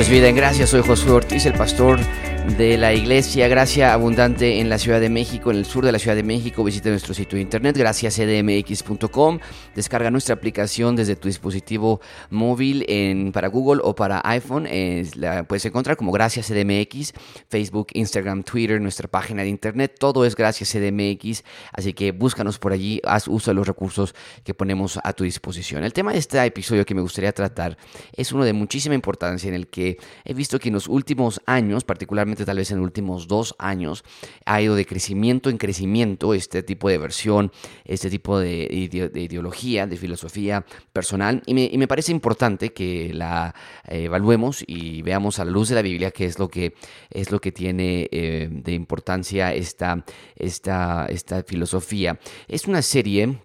Esto es Vida en Gracia, soy Josué Ortiz, el pastor de la iglesia Gracia Abundante en la Ciudad de México, en el sur de la Ciudad de México. Visita nuestro sitio de internet graciascdmx.com. Descarga nuestra aplicación desde tu dispositivo móvil en, para Google o para iPhone. la puedes encontrar como Gracias CDMX, Facebook, Instagram, Twitter, nuestra página de internet. Todo es Gracias CDMX, así que búscanos por allí, haz uso de los recursos que ponemos a tu disposición. El tema de este episodio que me gustaría tratar es uno de muchísima importancia en el que he visto que en los últimos años, particularmente tal vez en los últimos dos años, ha ido de crecimiento en crecimiento este tipo de versión, este tipo de, ideología, de filosofía personal. Y me, parece importante que la eh, evaluemos y veamos a la luz de la Biblia qué es lo que, es lo que tiene eh, de importancia esta, esta, esta filosofía. Es una serie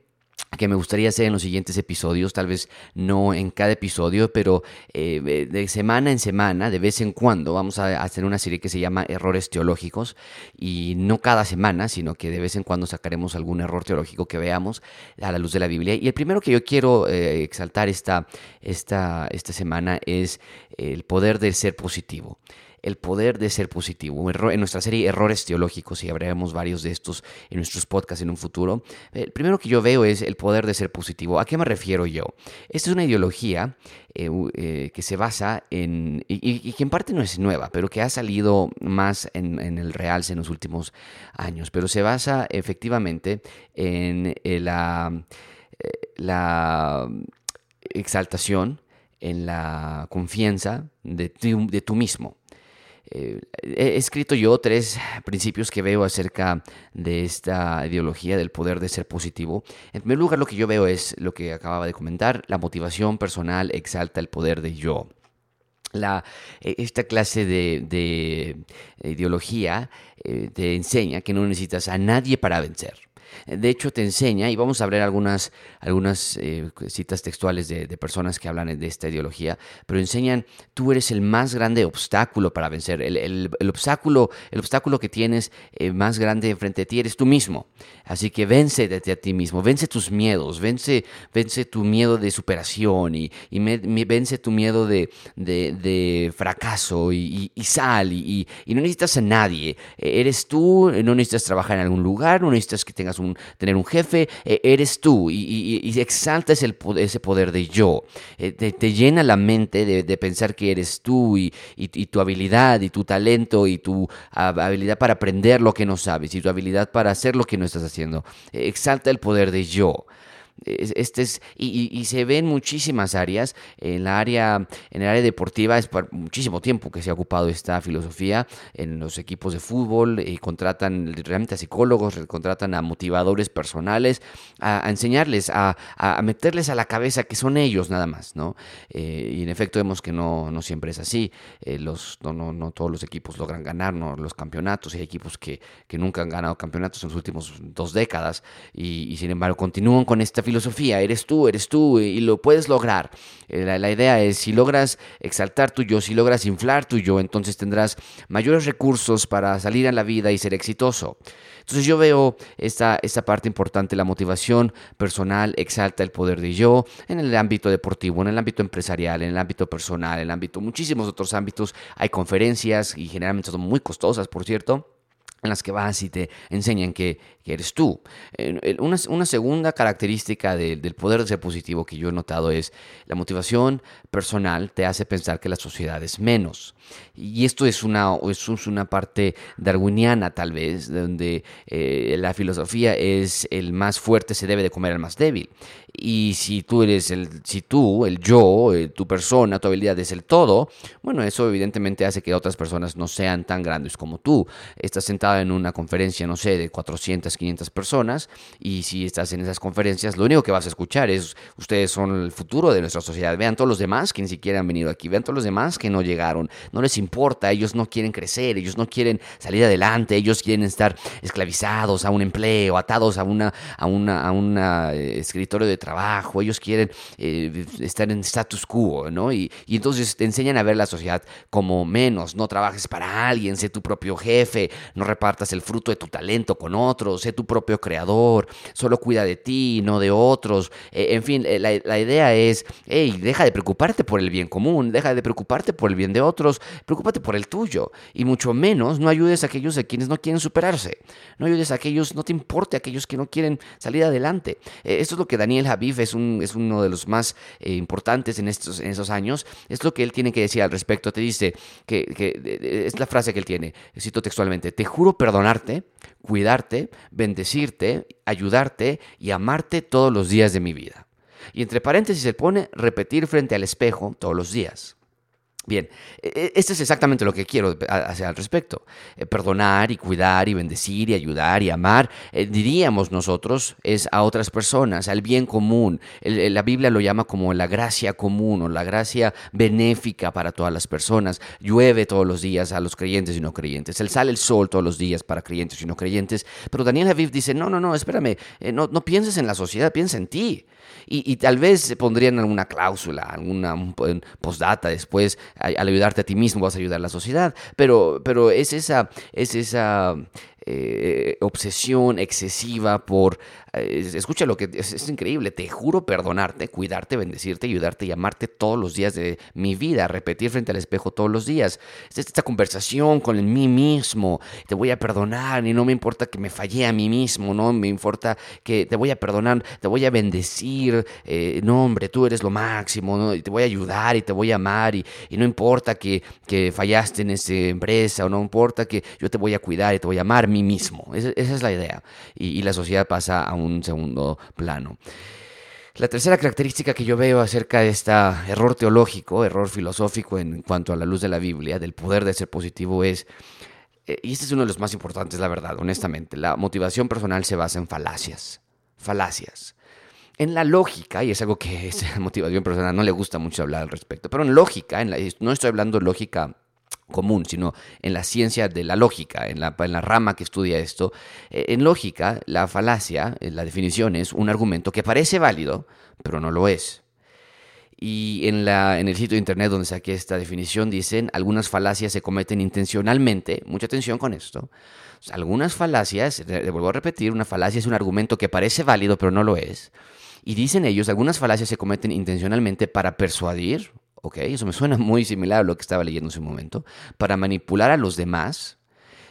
que me gustaría hacer en los siguientes episodios, tal vez no en cada episodio, pero eh, de semana en semana, de vez en cuando, vamos a hacer una serie que se llama Errores Teológicos y no cada semana, sino que de vez en cuando sacaremos algún error teológico que veamos a la luz de la Biblia. Y el primero que yo quiero eh, exaltar esta, esta, esta semana es el poder del ser positivo el poder de ser positivo. En nuestra serie Errores Teológicos, y hablaremos varios de estos en nuestros podcasts en un futuro, el primero que yo veo es el poder de ser positivo. ¿A qué me refiero yo? Esta es una ideología eh, eh, que se basa en, y, que en parte no es nueva, pero que ha salido más en, el realce en los últimos años, pero se basa efectivamente en eh, la, exaltación, en la confianza de, de tú mismo. Eh, he escrito yo tres principios que veo acerca de esta ideología del poder de ser positivo. En primer lugar, lo que yo veo es lo que acababa de comentar, la motivación personal exalta el poder de yo. La, e, esta clase de, ideología eh, te enseña que no necesitas a nadie para vencer. De hecho, te enseña, y vamos a ver algunas, algunas eh, citas textuales de, personas que hablan de esta ideología, pero enseñan, tú eres el más grande obstáculo para vencer. El, obstáculo, el obstáculo que tienes eh, más grande frente a ti eres tú mismo. Así que vence de a ti mismo, vence tus miedos, vence, vence tu miedo de superación y, vence tu miedo de, de, fracaso y, sal y, no necesitas a nadie. Eres tú, no necesitas trabajar en algún lugar, no necesitas que tengas un tener un jefe, e, eres tú y, y, exaltas el, ese poder de yo. Eh, te, llena la mente de, pensar que eres tú y, tu habilidad y tu talento y tu habilidad para aprender lo que no sabes y tu habilidad para hacer lo que no estás haciendo. Exalta el poder de yo. Este es, y, se ve en muchísimas áreas. En, la área, en el área deportiva es por muchísimo tiempo que se ha ocupado esta filosofía. En los equipos de fútbol y contratan realmente a psicólogos, contratan a motivadores personales, a, enseñarles, a, meterles a la cabeza que son ellos nada más. ¿no? Eh, y en efecto vemos que no, no siempre es así. Eh, los, no, no, no, todos los equipos logran ganar los campeonatos. Hay equipos que, que, nunca han ganado campeonatos en los últimos dos décadas y, y sin embargo continúan con esta filosofía, eres tú, eres tú y lo puedes lograr. Eh, la, idea es, si logras exaltar tu yo, si logras inflar tu yo, entonces tendrás mayores recursos para salir a la vida y ser exitoso. Entonces yo veo esta, esta parte importante, la motivación personal exalta el poder de yo en el ámbito deportivo, en el ámbito empresarial, en el ámbito personal, en el ámbito, muchísimos otros ámbitos. Hay conferencias y generalmente son muy costosas, por cierto en las que vas y te enseñan que, eres tú. Una, una segunda característica del poder de ser positivo que yo he notado es la motivación personal te hace pensar que la sociedad es menos. Y esto es una, es una parte darwiniana tal vez, donde eh, la filosofía es el más fuerte se debe de comer al más débil. Y si tú eres el, si tú, el yo, eh, tu persona, tu habilidad es el todo, bueno, eso evidentemente hace que otras personas no sean tan grandes como tú. Estás sentado en una conferencia, no sé, de 400, 500 personas, y si estás en esas conferencias, lo único que vas a escuchar es, ustedes son el futuro de nuestra sociedad. Vean todos los demás que ni siquiera han venido aquí, vean todos los demás que no llegaron, no les importa, ellos no quieren crecer, ellos no quieren salir adelante, ellos quieren estar esclavizados a un empleo, atados a una, a una, a un eh, escritorio de trabajo, ellos quieren eh, estar en status quo, ¿no? Y, y, entonces te enseñan a ver la sociedad como menos, no trabajes para alguien, sé tu propio jefe, no repartas el fruto de tu talento con otros, sé tu propio creador, solo cuida de ti, no de otros. Eh, en fin, eh, la, idea es, hey, deja de preocuparte por el bien común, deja de preocuparte por el bien de otros, preocúpate por el tuyo. Y mucho menos no ayudes a aquellos a quienes no quieren superarse. No ayudes a aquellos, no te importe a aquellos que no quieren salir adelante. Eh, esto es lo que Daniel Javif es, un, es uno de los más importantes en estos, en esos años. Es lo que él tiene que decir al respecto. Te dice que, que es la frase que él tiene, cito textualmente, te juro perdonarte, cuidarte, bendecirte, ayudarte y amarte todos los días de mi vida. Y entre paréntesis se pone repetir frente al espejo todos los días. Bien, esto es exactamente lo que quiero hacer al respecto. Eh, perdonar y cuidar y bendecir y ayudar y amar, eh, diríamos nosotros, es a otras personas, al bien común. la Biblia lo llama como la gracia común o la gracia benéfica para todas las personas. Llueve todos los días a los creyentes y no creyentes. El sale el sol todos los días para creyentes y no creyentes. Pero Daniel Aviv dice, no, no, no, espérame, eh, no, no pienses en la sociedad, piensa en ti. Y, tal vez pondrían alguna cláusula, alguna postdata después, al ayudarte a ti mismo vas a ayudar a la sociedad, pero, pero es esa, es esa eh, obsesión excesiva por escucha lo que es, increíble, te juro perdonarte, cuidarte, bendecirte, ayudarte y amarte todos los días de mi vida, repetir frente al espejo todos los días. Esta conversación con mí mismo, te voy a perdonar y no me importa que me fallé a mí mismo, no me importa que te voy a perdonar, te voy a bendecir, eh, no hombre, tú eres lo máximo, y te voy a ayudar y te voy a amar y, no importa que, que, fallaste en esa empresa o no importa que yo te voy a cuidar y te voy a amar mí mismo. Esa, es la idea. Y, la sociedad pasa a un un segundo plano. La tercera característica que yo veo acerca de este error teológico, error filosófico en cuanto a la luz de la Biblia, del poder de ser positivo, es, eh, y este es uno de los más importantes, la verdad, honestamente, la motivación personal se basa en falacias. Falacias. En la lógica, y es algo que esa motivación personal no le gusta mucho hablar al respecto, pero en lógica, no estoy hablando lógica común, sino en la ciencia de la lógica, en la, en la rama que estudia esto. Eh, en lógica, la falacia, eh, la definición es un argumento que parece válido, pero no lo es. Y en, la, en el sitio de internet donde saqué esta definición dicen, algunas falacias se cometen intencionalmente, mucha atención con esto, algunas falacias, le vuelvo a repetir, una falacia es un argumento que parece válido, pero no lo es. Y dicen ellos, algunas falacias se cometen intencionalmente para persuadir ¿ok? Eso me suena muy similar a lo que estaba leyendo en ese momento, para manipular a los demás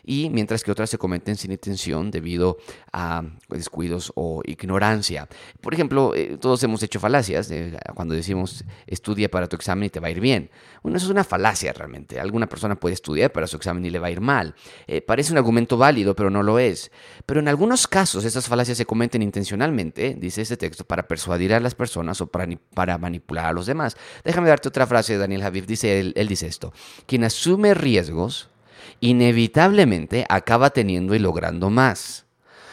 y mientras que otras se cometen sin intención debido a descuidos o ignorancia. Por ejemplo, eh, todos hemos hecho falacias cuando decimos estudia para tu examen y te va a ir bien. Bueno, eso es una falacia realmente. Alguna persona puede estudiar para su examen y le va a ir mal. Eh, parece un argumento válido, pero no lo es. Pero en algunos casos estas falacias se cometen intencionalmente, dice este texto, para persuadir a las personas o para, para manipular a los demás. Déjame darte otra frase de Daniel Javier. Dice, él dice esto. Quien asume riesgos inevitablemente acaba teniendo y logrando más.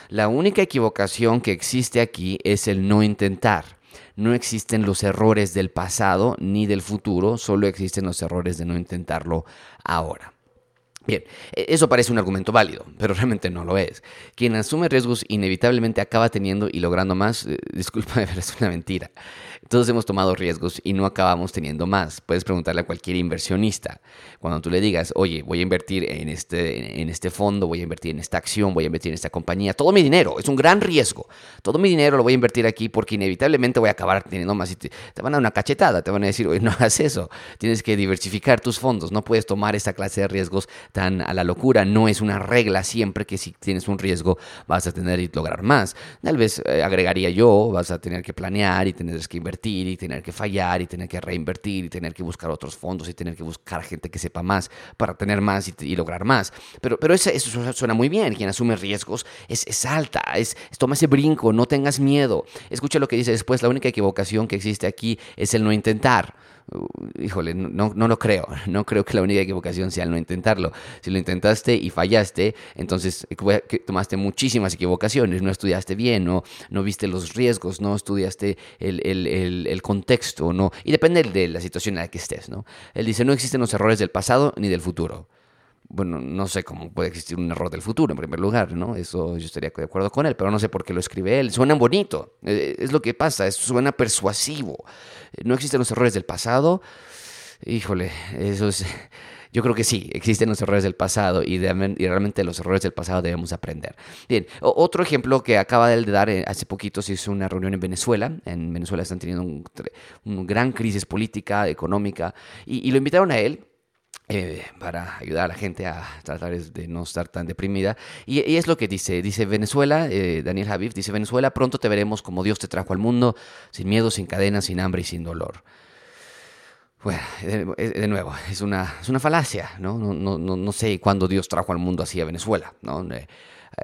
La única equivocación que existe aquí es el no intentar. No existen los errores del pasado ni del futuro, solo existen los errores de no intentarlo ahora. Bien, e-, eso parece un argumento válido, pero realmente no lo es. Quien asume riesgos inevitablemente acaba teniendo y logrando más. Eh, disculpa, pero es una mentira. Todos hemos tomado riesgos y no acabamos teniendo más. Puedes preguntarle a cualquier inversionista. Cuando tú le digas, oye, voy a invertir en este, en este fondo, voy a invertir en esta acción, voy a invertir en esta compañía, todo mi dinero, es un gran riesgo. Todo mi dinero lo voy a invertir aquí porque inevitablemente voy a acabar teniendo más. Y te, van a dar una cachetada, te van a decir, oye, no hagas eso. Tienes que diversificar tus fondos. No puedes tomar esta clase de riesgos tan a la locura. No es una regla siempre que si tienes un riesgo vas a tener y lograr más. Tal vez eh, agregaría yo, vas a tener que planear y tener que invertir y tener que fallar y tener que reinvertir y tener que buscar otros fondos y tener que buscar gente que sepa más para tener más y, lograr más. Pero, pero eso, eso, suena muy bien. Quien asume riesgos es, es alta, es, toma ese brinco, no tengas miedo. Escucha lo que dice después, la única equivocación que existe aquí es el no intentar. Uh, híjole, no, no lo creo. No creo que la única equivocación sea el no intentarlo. Si lo intentaste y fallaste, entonces eh, tomaste muchísimas equivocaciones. No estudiaste bien, no, no viste los riesgos, no estudiaste el, el, el, contexto, ¿no? Y depende de la situación en la que estés, ¿no? Él dice, no existen los errores del pasado ni del futuro bueno, no sé cómo puede existir un error del futuro en primer lugar, ¿no? Eso yo estaría de acuerdo con él, pero no sé por qué lo escribe él. Suena bonito, eh, es lo que pasa, suena persuasivo. No existen los errores del pasado. Híjole, eso es yo creo que sí, existen los errores del pasado y, realmente los errores del pasado debemos aprender. Bien, otro ejemplo que acaba de dar eh, hace poquito se hizo una reunión en Venezuela. En Venezuela están teniendo una gran crisis política, económica, y, lo invitaron a él eh, para ayudar a la gente a tratar de no estar tan deprimida. Y, es lo que dice, dice Venezuela, eh, Daniel Javif, dice Venezuela, pronto te veremos como Dios te trajo al mundo, sin miedo, sin cadenas, sin hambre y sin dolor. Bueno, de, nuevo, es una, es una falacia, ¿no? No, no, no sé cuándo Dios trajo al mundo así a Venezuela, ¿no? Eh,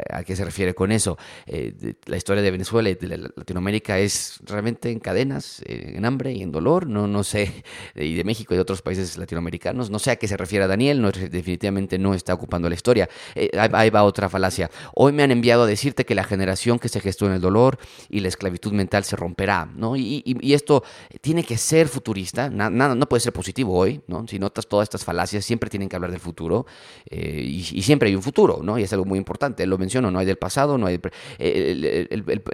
¿A qué se refiere con eso? Eh, la historia de Venezuela y de Latinoamérica es realmente en cadenas, eh, en hambre y en dolor. No, no sé, y de México y de otros países latinoamericanos. No sé a qué se refiere Daniel, no, definitivamente no está ocupando la historia. Eh, ahí va otra falacia. Hoy me han enviado a decirte que la generación que se gestó en el dolor y la esclavitud mental se romperá. ¿no? Y, esto tiene que ser futurista, nada, no puede ser positivo hoy. ¿no? Si notas todas estas falacias, siempre tienen que hablar del futuro y, siempre hay un futuro, ¿no? y es algo muy importante menciono, no hay del pasado, no hay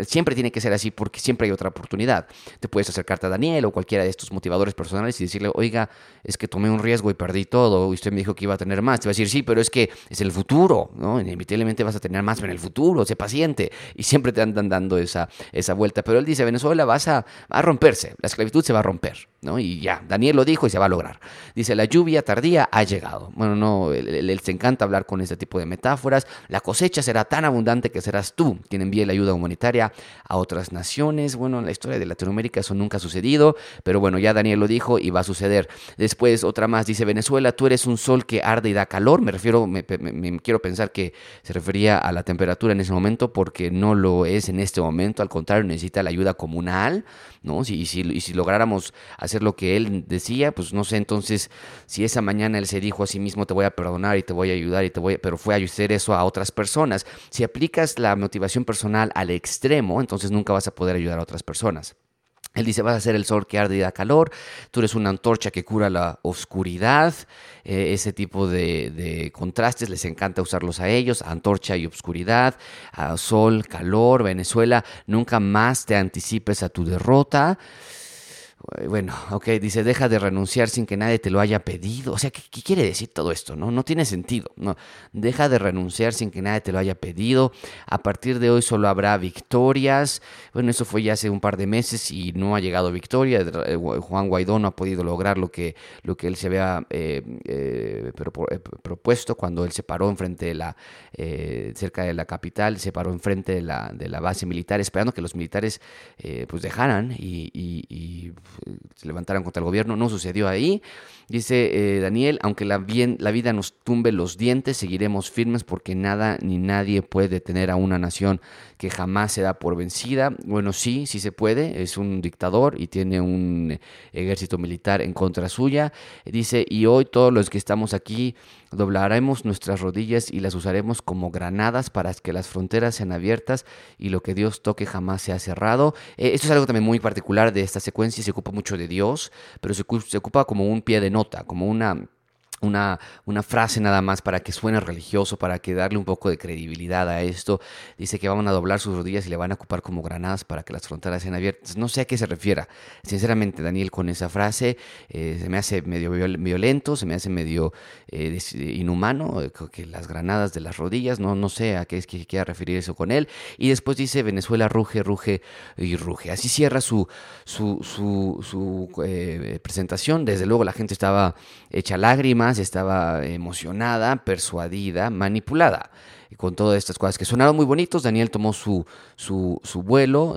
siempre tiene que ser así porque siempre hay otra oportunidad. Te puedes acercarte a Daniel o cualquiera de estos motivadores personales y decirle, oiga, es que tomé un riesgo y perdí todo, y usted me dijo que iba a tener más. Te va a decir, sí, pero es que es el futuro, ¿no? Inevitablemente vas a tener más en el futuro, sé paciente. Y siempre te andan dando esa, esa vuelta. Pero él dice, Venezuela vas a, a romperse, la esclavitud se va a romper, ¿no? Y ya, Daniel lo dijo y se va a lograr. Dice, la lluvia tardía ha llegado. Bueno, no, él, se encanta hablar con ese tipo de metáforas. La cosecha será tan abundante que serás tú quien envíe la ayuda humanitaria a otras naciones. Bueno, en la historia de Latinoamérica eso nunca ha sucedido, pero bueno, ya Daniel lo dijo y va a suceder. Después otra más dice, Venezuela, tú eres un sol que arde y da calor. Me refiero, me, quiero pensar que se refería a la temperatura en ese momento porque no lo es en este momento, al contrario, necesita la ayuda comunal, ¿no? Y, si, y si lográramos hacer lo que él decía, pues no sé, entonces, si esa mañana él se dijo a sí mismo, te voy a perdonar y te voy a ayudar y te voy, pero fue a hacer eso a otras personas, si aplicas la motivación personal al extremo, entonces nunca vas a poder ayudar a otras personas. Él dice, vas a ser el sol que arde y da calor, tú eres una antorcha que cura la oscuridad, eh, ese tipo de, contrastes les encanta usarlos a ellos, antorcha y oscuridad, sol, calor, Venezuela, nunca más te anticipes a tu derrota. Bueno, ok, dice, deja de renunciar sin que nadie te lo haya pedido. O sea, ¿qué, quiere decir todo esto? No, no tiene sentido. No, deja de renunciar sin que nadie te lo haya pedido. A partir de hoy solo habrá victorias. Bueno, eso fue ya hace un par de meses y no ha llegado victoria. Eh, Juan Guaidó no ha podido lograr lo que, lo que él se había eh, eh, propuesto cuando él se paró enfrente de la, cerca de la capital, se paró enfrente de la, de la base militar, esperando que los militares pues dejaran y se levantaron contra el gobierno. No sucedió ahí. Dice eh, Daniel, aunque la vida nos tumbe los dientes, seguiremos firmes porque nada ni nadie puede detener a una nación que jamás se da por vencida. Bueno, sí, sí se puede. Es un dictador y tiene un ejército militar en contra suya. Dice, y hoy todos los que estamos aquí doblaremos nuestras rodillas y las usaremos como granadas para que las fronteras sean abiertas y lo que Dios toque jamás sea cerrado. Eh, esto es algo también muy particular de esta secuencia, se ocupa mucho de Dios, pero se, se ocupa como un pie de nota, como una una, una, frase nada más para que suene religioso, para que darle un poco de credibilidad a esto. Dice que van a doblar sus rodillas y le van a ocupar como granadas para que las fronteras sean abiertas. No sé a qué se refiera. Sinceramente, Daniel, con esa frase eh, se me hace medio violento, se me hace medio eh, inhumano, eh, que las granadas de las rodillas, no, no sé a qué es que quiera referir eso con él. Y después dice, Venezuela ruge, ruge y ruge. Así cierra su, su, su, su presentación. Desde luego la gente estaba hecha lágrimas estaba emocionada, persuadida, manipulada con todas estas cosas que sonaron muy bonitos. Daniel tomó su, su, vuelo,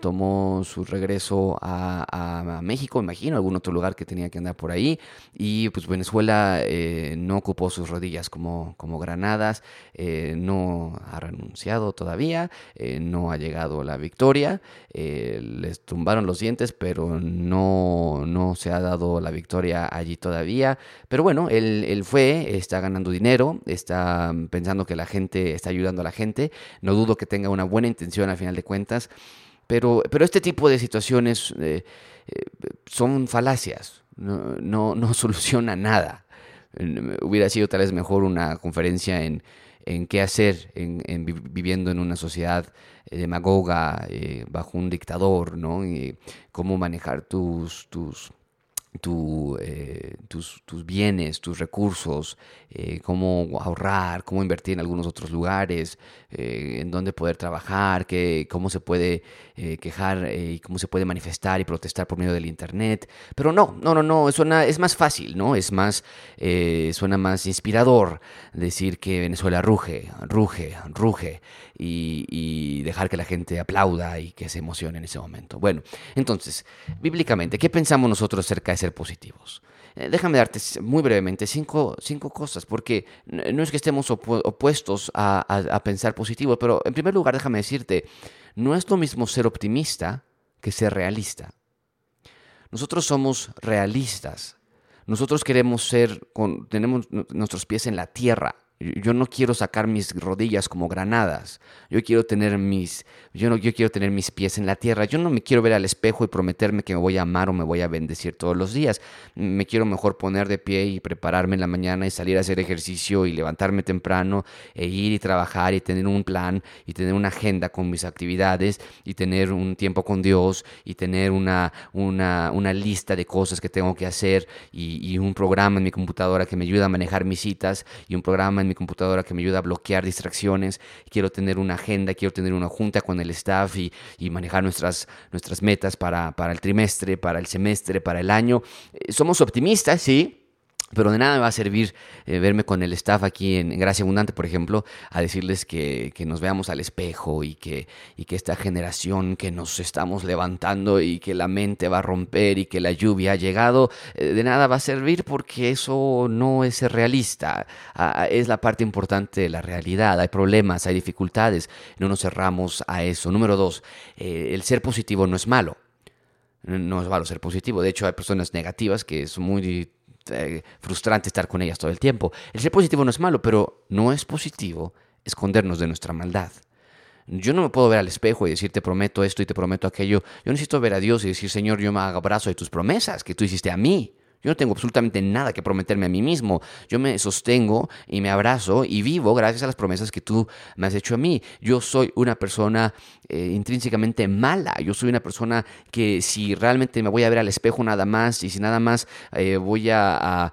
tomó su regreso a, México, imagino, algún otro lugar que tenía que andar por ahí. Y pues Venezuela eh, no ocupó sus rodillas como, como granadas, eh, no ha renunciado todavía, eh, no ha llegado la victoria. les tumbaron los dientes, pero no, no se ha dado la victoria allí todavía. Pero bueno, él, él fue, está ganando dinero, está pensando que la gente está ayudando a la gente. No dudo que tenga una buena intención al final de cuentas. Pero, pero este tipo de situaciones eh, eh, son falacias, no, no, soluciona nada. Hubiera sido tal vez mejor una conferencia en, en qué hacer en, viviendo en una sociedad eh, demagoga bajo un dictador, ¿no? Y cómo manejar tus, tus, tu, tus, tus bienes, tus recursos, eh, cómo ahorrar, cómo invertir en algunos otros lugares, eh, en dónde poder trabajar, que, cómo se puede eh, quejar y cómo se puede manifestar y protestar por medio del Internet. Pero no, no, no, no, es más fácil, ¿no? Es más, suena más inspirador decir que Venezuela ruge, ruge, ruge y, y dejar que la gente aplauda y que se emocione en ese momento. Bueno, entonces, bíblicamente, ¿qué pensamos nosotros acerca de positivos? Eh, déjame darte muy brevemente cinco, cinco cosas, porque no es que estemos opuestos a, pensar positivo, pero en primer lugar déjame decirte, no es lo mismo ser optimista que ser realista. Nosotros somos realistas. Nosotros queremos ser, tenemos nuestros pies en la tierra. Yo no quiero sacar mis rodillas como granadas. Yo quiero tener mis, yo no, yo quiero tener mis pies en la tierra. Yo no me quiero ver al espejo y prometerme que me voy a amar o me voy a bendecir todos los días. Me quiero mejor poner de pie y prepararme en la mañana y salir a hacer ejercicio y levantarme temprano e ir y trabajar y tener un plan y tener una agenda con mis actividades y tener un tiempo con Dios y tener una, una, una lista de cosas que tengo que hacer y, y un programa en mi computadora que me ayuda a manejar mis citas y un programa en mi computadora que me ayuda a bloquear distracciones, quiero tener una agenda, quiero tener una junta con el staff y, manejar nuestras, nuestras metas para, para el trimestre, para el semestre, para el año. Eh, somos optimistas, sí, pero de nada va a servir eh, verme con el staff aquí en, Gracia Abundante, por ejemplo, a decirles que, nos veamos al espejo y que, y que esta generación que nos estamos levantando y que la mente va a romper y que la lluvia ha llegado, eh, de nada va a servir porque eso no es realista. es la parte importante de la realidad. Hay problemas, hay dificultades. No nos cerramos a eso. Número dos, eh, el ser positivo no es malo. No es malo ser positivo. De hecho, hay personas negativas que son muy eh, frustrante estar con ellas todo el tiempo. El ser positivo no es malo, pero no es positivo escondernos de nuestra maldad. Yo no me puedo ver al espejo y decir te prometo esto y te prometo aquello. Yo necesito ver a Dios y decir, Señor, yo me abrazo de tus promesas que tú hiciste a mí. Yo no tengo absolutamente nada que prometerme a mí mismo. Yo me sostengo y me abrazo y vivo gracias a las promesas que tú me has hecho a mí. Yo soy una persona eh, intrínsecamente mala. Yo soy una persona que si realmente me voy a ver al espejo nada más y si nada más eh, voy a,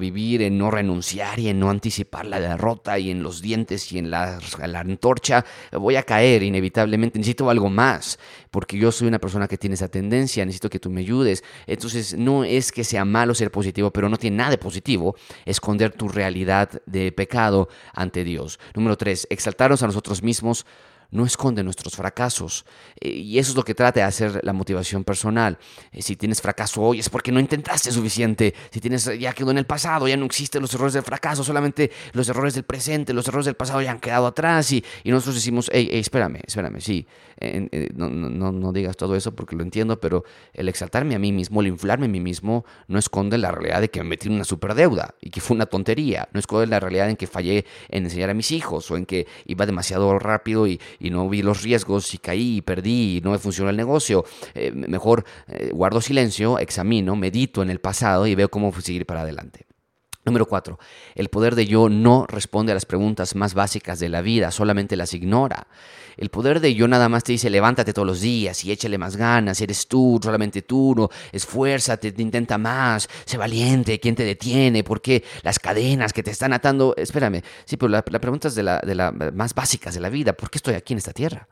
vivir en no renunciar y en no anticipar la derrota y en los dientes y en la, la antorcha, voy a caer inevitablemente. Necesito algo más porque yo soy una persona que tiene esa tendencia. Necesito que tú me ayudes. Entonces no es que sea malo ser positivo, pero no tiene nada de positivo esconder tu realidad de pecado ante Dios. Número tres, exaltarnos a nosotros mismos no esconde nuestros fracasos. Eh, y eso es lo que trata de hacer la motivación personal. Eh, si tienes fracaso hoy es porque no intentaste suficiente. Si tienes, ya quedó en el pasado, ya no existen los errores del fracaso, solamente los errores del presente, los errores del pasado ya han quedado atrás. Y, nosotros decimos, hey, espérame, espérame, sí, eh, no, no, no, digas todo eso porque lo entiendo, pero el exaltarme a mí mismo, el inflarme a mí mismo, no esconde la realidad de que me metí en una superdeuda y que fue una tontería. No esconde la realidad en que fallé en enseñar a mis hijos o en que iba demasiado rápido y, y no vi los riesgos y caí y perdí y no me funcionó el negocio. Eh, mejor eh, guardo silencio, examino, medito en el pasado y veo cómo seguir para adelante. Número cuatro, el poder de yo no responde a las preguntas más básicas de la vida, solamente las ignora. El poder de yo nada más te dice levántate todos los días y échale más ganas, eres tú, solamente tú, no, esfuérzate, intenta más, sé valiente, ¿quién te detiene? ¿Por qué las cadenas que te están atando? Espérame, sí, pero la, pregunta es de las de la más básicas de la vida, ¿por qué estoy aquí en esta tierra?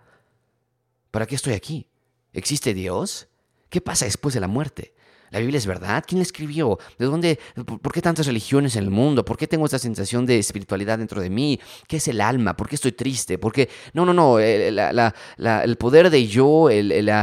¿Para qué estoy aquí? ¿Existe Dios? ¿Qué pasa después de la muerte? ¿La Biblia es verdad? ¿Quién la escribió? ¿De dónde? ¿Por qué tantas religiones en el mundo? ¿Por qué tengo esta sensación de espiritualidad dentro de mí? ¿Qué es el alma? ¿Por qué estoy triste? ¿Por qué? No, no, no. El, poder de yo, el,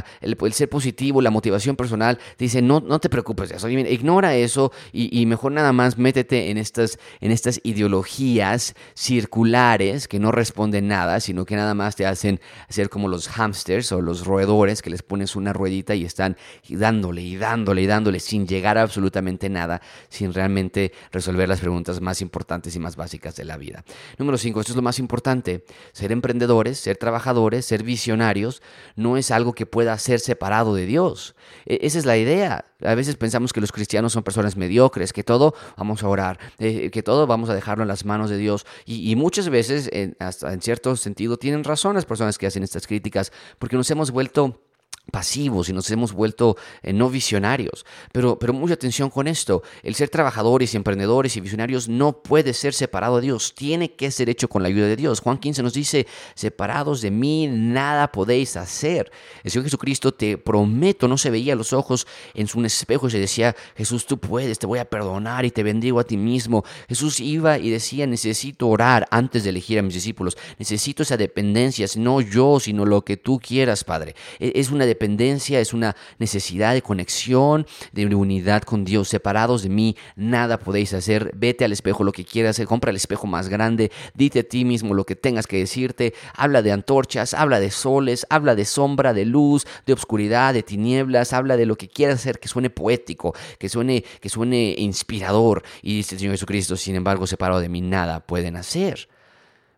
ser positivo, la motivación personal, te dice, no, no te preocupes de eso. Ignora eso y, mejor nada más métete en estas, en estas ideologías circulares que no responden nada, sino que nada más te hacen ser como los hamsters o los roedores que les pones una ruedita y están dándole y dándole y dándole sin llegar a absolutamente nada, sin realmente resolver las preguntas más importantes y más básicas de la vida. Número 5, esto es lo más importante, ser emprendedores, ser trabajadores, ser visionarios, no es algo que pueda ser separado de Dios. E, esa es la idea. A veces pensamos que los cristianos son personas mediocres, que todo vamos a orar, eh, que todo vamos a dejarlo en las manos de Dios. Y, muchas veces, hasta en cierto sentido, tienen razón las personas que hacen estas críticas, porque nos hemos vuelto pasivos y nos hemos vuelto eh, no visionarios. Pero, pero mucha atención con esto. El ser trabajadores y emprendedores y visionarios no puede ser separado de Dios. Tiene que ser hecho con la ayuda de Dios. Juan 15 nos dice, separados de mí nada podéis hacer. El Señor Jesucristo te prometo, no se veía los ojos en su espejo y se decía, Jesús, tú puedes, te voy a perdonar y te bendigo a ti mismo. Jesús iba y decía, necesito orar antes de elegir a mis discípulos. Necesito esa dependencia, no yo, sino lo que tú quieras, Padre. E, es una dependencia, es una necesidad de conexión, de unidad con Dios. Separados de mí, nada podéis hacer. Vete al espejo lo que quieras hacer, compra el espejo más grande, dite a ti mismo lo que tengas que decirte. Habla de antorchas, habla de soles, habla de sombra, de luz, de obscuridad, de tinieblas, habla de lo que quieras hacer que suene poético, que suene, que suene inspirador. Y dice el Señor Jesucristo, sin embargo, separado de mí, nada pueden hacer.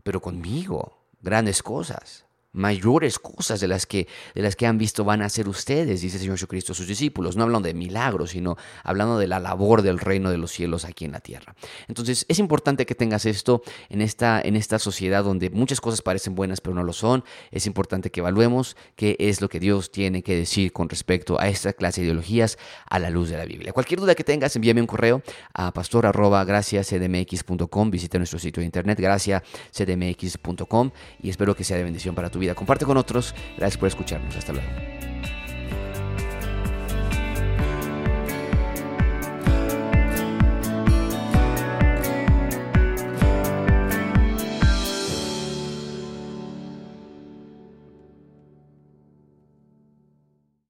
Pero conmigo, grandes cosas mayores cosas de las que de las que han visto van a hacer ustedes, dice el Señor Jesucristo a sus discípulos, no hablando de milagros, sino hablando de la labor del reino de los cielos aquí en la tierra. Entonces, es importante que tengas esto en esta en esta sociedad donde muchas cosas parecen buenas pero no lo son. Es importante que evaluemos qué es lo que Dios tiene que decir con respecto a esta clase de ideologías a la luz de la Biblia. Cualquier duda que tengas, envíame un correo a pastor@graciascdmx.com, visita nuestro sitio de internet graciascdmx.com y espero que sea de bendición para vida. Comparte con otros. Gracias por escucharnos. Hasta luego.